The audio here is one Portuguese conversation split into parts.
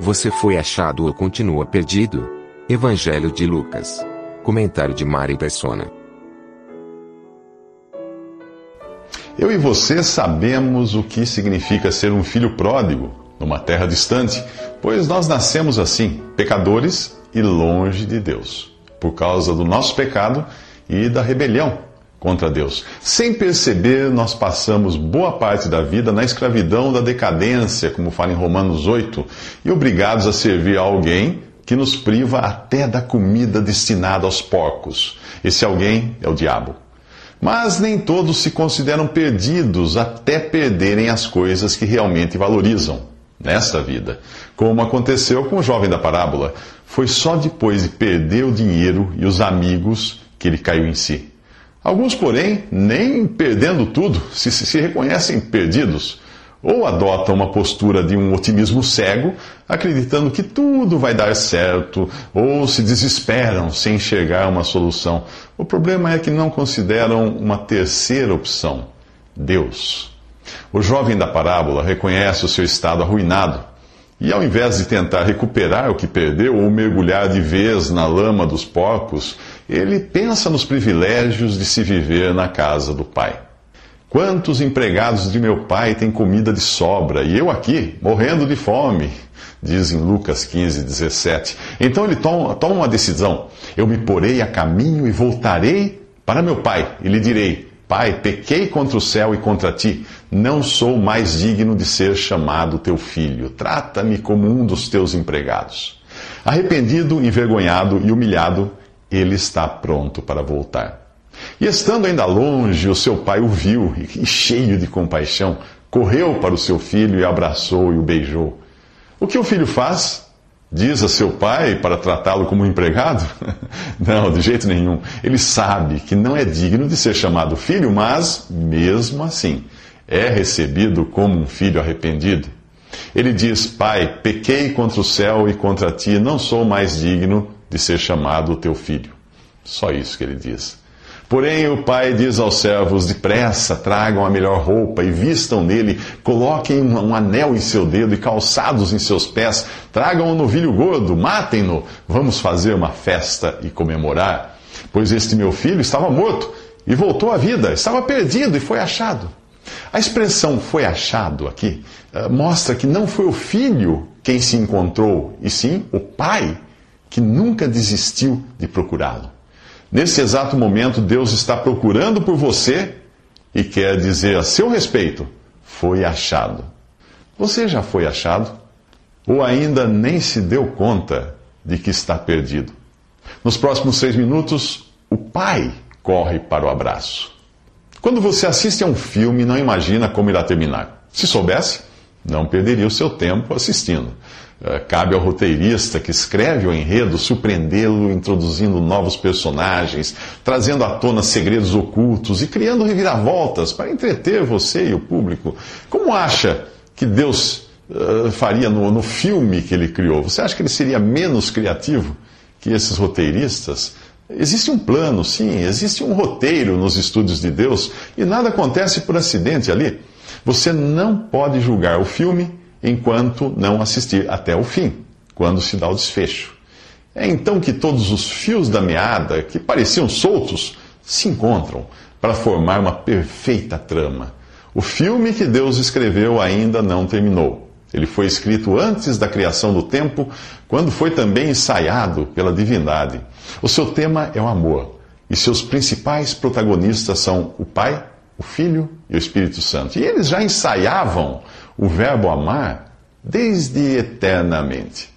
Você foi achado ou continua perdido? Evangelho de Lucas. Comentário de Mari Persona. Eu e você sabemos o que significa ser um filho pródigo numa terra distante, pois nós nascemos assim, pecadores e longe de Deus, por causa do nosso pecado e da rebelião contra Deus. Sem perceber, nós passamos boa parte da vida na escravidão da decadência, como fala em Romanos 8, e obrigados a servir a alguém que nos priva até da comida destinada aos porcos. Esse alguém é o diabo. Mas nem todos se consideram perdidos até perderem as coisas que realmente valorizam nesta vida. Como aconteceu com o jovem da parábola, foi só depois de perder o dinheiro e os amigos que ele caiu em si. Alguns, porém, nem perdendo tudo, se, se reconhecem perdidos, ou adotam uma postura de um otimismo cego, acreditando que tudo vai dar certo, ou se desesperam sem enxergar uma solução. O problema é que não consideram uma terceira opção: Deus. O jovem da parábola reconhece o seu estado arruinado e, ao invés de tentar recuperar o que perdeu ou mergulhar de vez na lama dos porcos, ele pensa nos privilégios de se viver na casa do pai. Quantos empregados de meu pai têm comida de sobra e eu aqui, morrendo de fome? Diz em Lucas 15, 17. Então ele toma, toma uma decisão: eu me porei a caminho e voltarei para meu pai e lhe direi Pai, pequei contra o céu e contra ti, não sou mais digno de ser chamado teu filho. Trata-me como um dos teus empregados. Arrependido, envergonhado e humilhado, ele está pronto para voltar. E estando ainda longe, o seu pai o viu e, cheio de compaixão, correu para o seu filho e abraçou e o beijou. O que o filho faz? diz a seu pai para tratá-lo como um empregado? Não, de jeito nenhum. Ele sabe que não é digno de ser chamado filho, mas, mesmo assim, é recebido como um filho arrependido. Ele diz: Pai, pequei contra o céu e contra ti, não sou mais digno de ser chamado teu filho. Só isso que ele diz. Porém, o pai diz aos servos: depressa, tragam a melhor roupa e vistam nele, coloquem um anel em seu dedo e calçados em seus pés, tragam um novilho gordo, matem-no, vamos fazer uma festa e comemorar. Pois este meu filho estava morto e voltou à vida, estava perdido e foi achado. A expressão foi achado aqui uh, mostra que não foi o filho quem se encontrou, e sim o pai que nunca desistiu de procurá-lo. Nesse exato momento, Deus está procurando por você e quer dizer a seu respeito: foi achado. Você já foi achado? Ou ainda nem se deu conta de que está perdido? Nos próximos seis minutos, o pai corre para o abraço. Quando você assiste a um filme, não imagina como irá terminar. Se soubesse, não perderia o seu tempo assistindo. Eh, cabe ao roteirista que escreve o enredo surpreendê-lo introduzindo novos personagens, trazendo à tona segredos ocultos e criando reviravoltas para entreter você e o público. Como acha que Deus uh, faria no, no filme que ele criou? Você acha que ele seria menos criativo que esses roteiristas? Existe um plano, sim, existe um roteiro nos estúdios de Deus e nada acontece por acidente ali. Você não pode julgar o filme enquanto não assistir até o fim, quando se dá o desfecho. É então que todos os fios da meada, que pareciam soltos, se encontram para formar uma perfeita trama. O filme que Deus escreveu ainda não terminou. Ele foi escrito antes da criação do tempo, quando foi também ensaiado pela divindade. O seu tema é o amor, e seus principais protagonistas são o Pai, o Filho e o Espírito Santo. E eles já ensaiavam o verbo amar desde eternamente.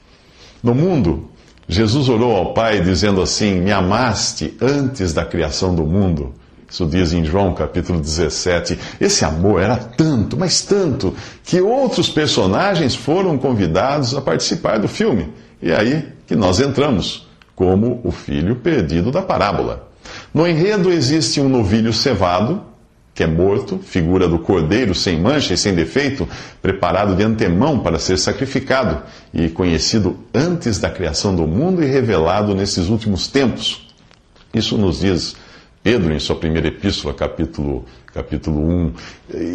No mundo, Jesus orou ao Pai dizendo assim: Me amaste antes da criação do mundo. Isso diz em João capítulo 17. Esse amor era tanto, mas tanto, que outros personagens foram convidados a participar do filme. E é aí que nós entramos, como o filho perdido da parábola. No enredo existe um novilho cevado, que é morto, figura do cordeiro sem mancha e sem defeito, preparado de antemão para ser sacrificado e conhecido antes da criação do mundo e revelado nesses últimos tempos. Isso nos diz Pedro, em sua primeira epístola, capítulo, capítulo 1.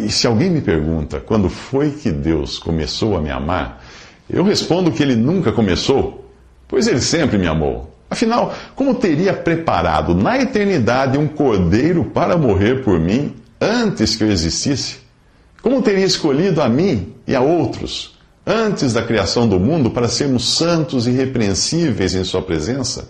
E se alguém me pergunta quando foi que Deus começou a me amar, eu respondo que ele nunca começou, pois ele sempre me amou. Afinal, como teria preparado na eternidade um cordeiro para morrer por mim antes que eu existisse? Como teria escolhido a mim e a outros antes da criação do mundo para sermos santos e irrepreensíveis em Sua presença?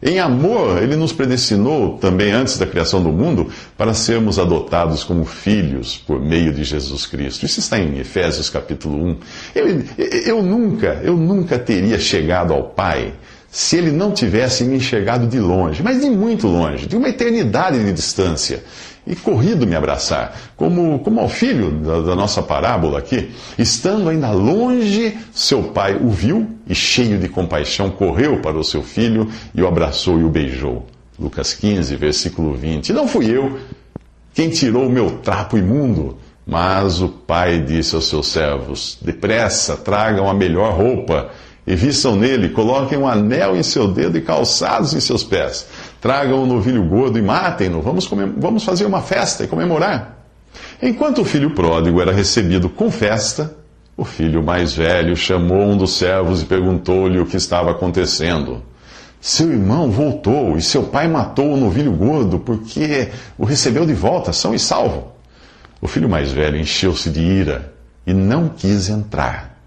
Em amor, ele nos predestinou também antes da criação do mundo para sermos adotados como filhos por meio de Jesus Cristo. Isso está em Efésios capítulo 1. Ele, eu nunca, eu nunca teria chegado ao Pai se ele não tivesse me enxergado de longe, mas de muito longe, de uma eternidade de distância e corrido me abraçar, como, como ao filho da, da, nossa parábola aqui, estando ainda longe, seu pai o viu e, cheio de compaixão, correu para o seu filho e o abraçou e o beijou. Lucas 15, versículo 20. E não fui eu quem tirou o meu trapo imundo, mas o pai disse aos seus servos: Depressa, tragam a melhor roupa e vistam nele, coloquem um anel em seu dedo e calçados em seus pés. Tragam o novilho gordo e matem-no. Vamos, vamos fazer uma festa e comemorar. Enquanto o filho pródigo era recebido com festa, o filho mais velho chamou um dos servos e perguntou-lhe o que estava acontecendo. Seu irmão voltou e seu pai matou o novilho gordo porque o recebeu de volta, são e salvo. O filho mais velho encheu-se de ira e não quis entrar.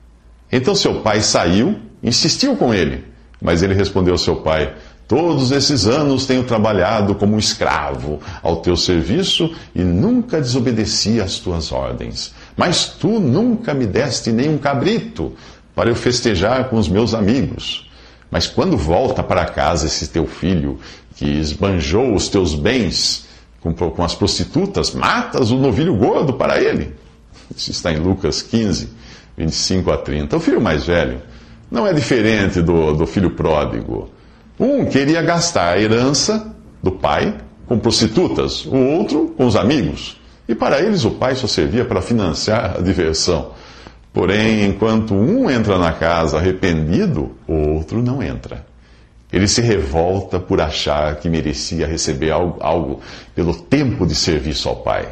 Então seu pai saiu insistiu com ele, mas ele respondeu ao seu pai: Todos esses anos tenho trabalhado como um escravo ao teu serviço e nunca desobedeci às tuas ordens. Mas tu nunca me deste nem um cabrito para eu festejar com os meus amigos. Mas quando volta para casa esse teu filho, que esbanjou os teus bens com, com as prostitutas, matas o novilho gordo para ele. Isso está em Lucas 15, 25 a 30. O filho mais velho não é diferente do, do filho pródigo. Um queria gastar a herança do pai com prostitutas, o outro com os amigos. E para eles o pai só servia para financiar a diversão. Porém, enquanto um entra na casa arrependido, o outro não entra. Ele se revolta por achar que merecia receber algo, algo, pelo tempo de serviço ao pai.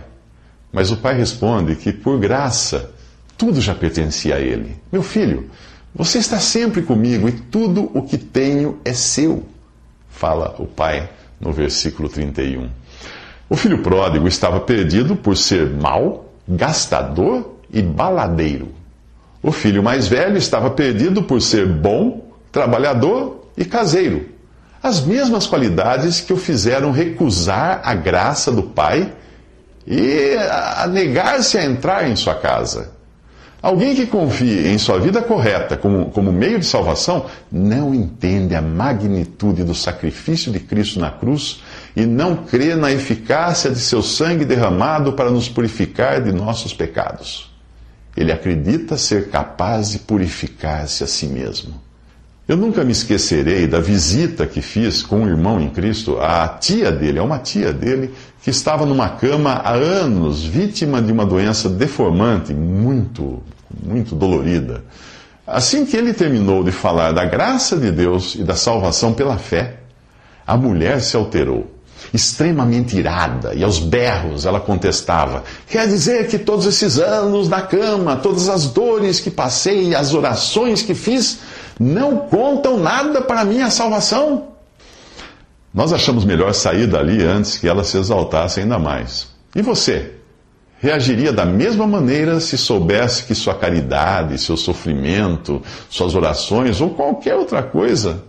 Mas o pai responde que, por graça, tudo já pertencia a ele. Meu filho, você está sempre comigo e tudo o que tenho é seu, fala o pai no versículo 31. O filho pródigo estava perdido por ser mau, gastador e baladeiro. O filho mais velho estava perdido por ser bom, trabalhador e caseiro. As mesmas qualidades que o fizeram recusar a graça do pai e a negar-se a entrar em sua casa. Alguém que confie em sua vida correta como, como meio de salvação não entende a magnitude do sacrifício de Cristo na cruz e não crê na eficácia de seu sangue derramado para nos purificar de nossos pecados. Ele acredita ser capaz de purificar-se a si mesmo. Eu nunca me esquecerei da visita que fiz com um irmão em Cristo, a tia dele, a uma tia dele, que estava numa cama há anos, vítima de uma doença deformante, muito, muito dolorida. Assim que ele terminou de falar da graça de Deus e da salvação pela fé, a mulher se alterou. Extremamente irada, e aos berros ela contestava: Quer dizer que todos esses anos na cama, todas as dores que passei, as orações que fiz, não contam nada para minha salvação. Nós achamos melhor sair dali antes que ela se exaltasse ainda mais. E você? Reagiria da mesma maneira se soubesse que sua caridade, seu sofrimento, suas orações ou qualquer outra coisa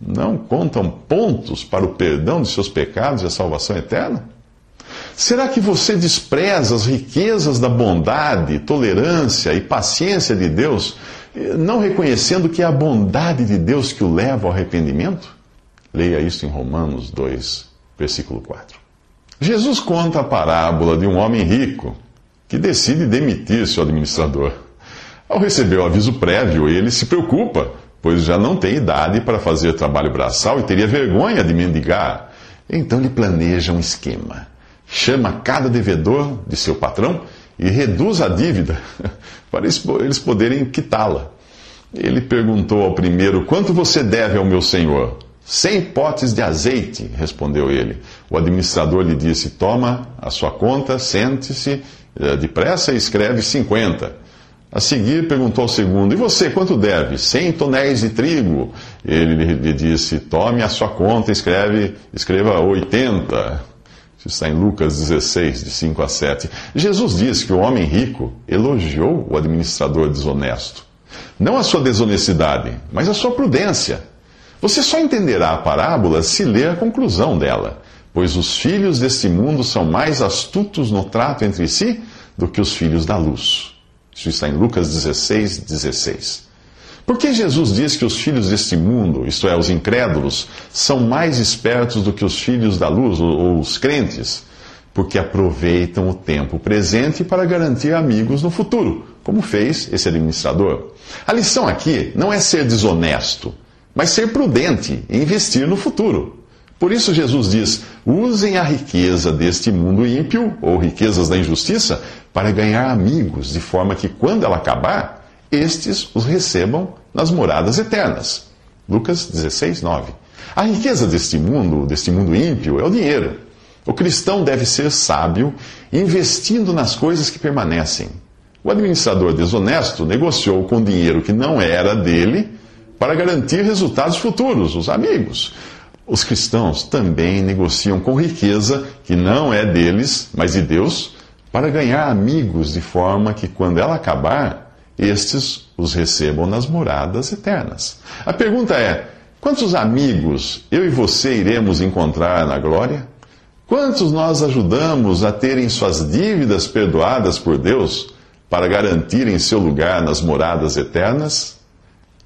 não contam pontos para o perdão de seus pecados e a salvação eterna? Será que você despreza as riquezas da bondade, tolerância e paciência de Deus não reconhecendo que é a bondade de Deus que o leva ao arrependimento? Leia isso em Romanos 2, versículo 4. Jesus conta a parábola de um homem rico que decide demitir seu administrador. Ao receber o aviso prévio, ele se preocupa, pois já não tem idade para fazer trabalho braçal e teria vergonha de mendigar. Então ele planeja um esquema. Chama cada devedor de seu patrão e reduz a dívida para eles poderem quitá-la. Ele perguntou ao primeiro: Quanto você deve ao meu senhor? Cem potes de azeite, respondeu ele. O administrador lhe disse: Toma a sua conta, sente-se eh, depressa e escreve cinquenta. A seguir perguntou ao segundo: E você quanto deve? Cem tonéis de trigo. Ele lhe disse: Tome a sua conta, escreve, escreva oitenta. Isso está em Lucas 16, de 5 a 7. Jesus diz que o homem rico elogiou o administrador desonesto. Não a sua desonestidade, mas a sua prudência. Você só entenderá a parábola se ler a conclusão dela, pois os filhos deste mundo são mais astutos no trato entre si do que os filhos da luz. Isso está em Lucas 16, 16. Por que Jesus diz que os filhos deste mundo, isto é, os incrédulos, são mais espertos do que os filhos da luz, ou os crentes? Porque aproveitam o tempo presente para garantir amigos no futuro, como fez esse administrador. A lição aqui não é ser desonesto mas ser prudente e investir no futuro. Por isso, Jesus diz: usem a riqueza deste mundo ímpio, ou riquezas da injustiça, para ganhar amigos, de forma que, quando ela acabar, estes os recebam nas moradas eternas. Lucas 16, 9. A riqueza deste mundo, deste mundo ímpio, é o dinheiro. O cristão deve ser sábio, investindo nas coisas que permanecem. O administrador desonesto negociou com dinheiro que não era dele para garantir resultados futuros, os amigos. Os cristãos também negociam com riqueza, que não é deles, mas de Deus, para ganhar amigos, de forma que, quando ela acabar, estes os recebam nas moradas eternas. A pergunta é: quantos amigos eu e você iremos encontrar na glória? Quantos nós ajudamos a terem suas dívidas perdoadas por Deus para garantirem seu lugar nas moradas eternas?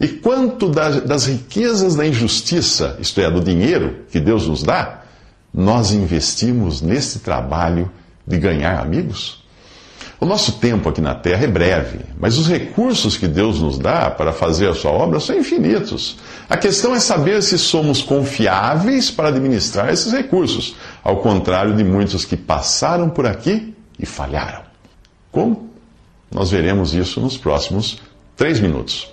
E quanto das riquezas da injustiça, isto é, do dinheiro que Deus nos dá, nós investimos nesse trabalho de ganhar amigos? O nosso tempo aqui na Terra é breve, mas os recursos que Deus nos dá para fazer a sua obra são infinitos. A questão é saber se somos confiáveis para administrar esses recursos, ao contrário de muitos que passaram por aqui e falharam. Como? Nós veremos isso nos próximos três minutos.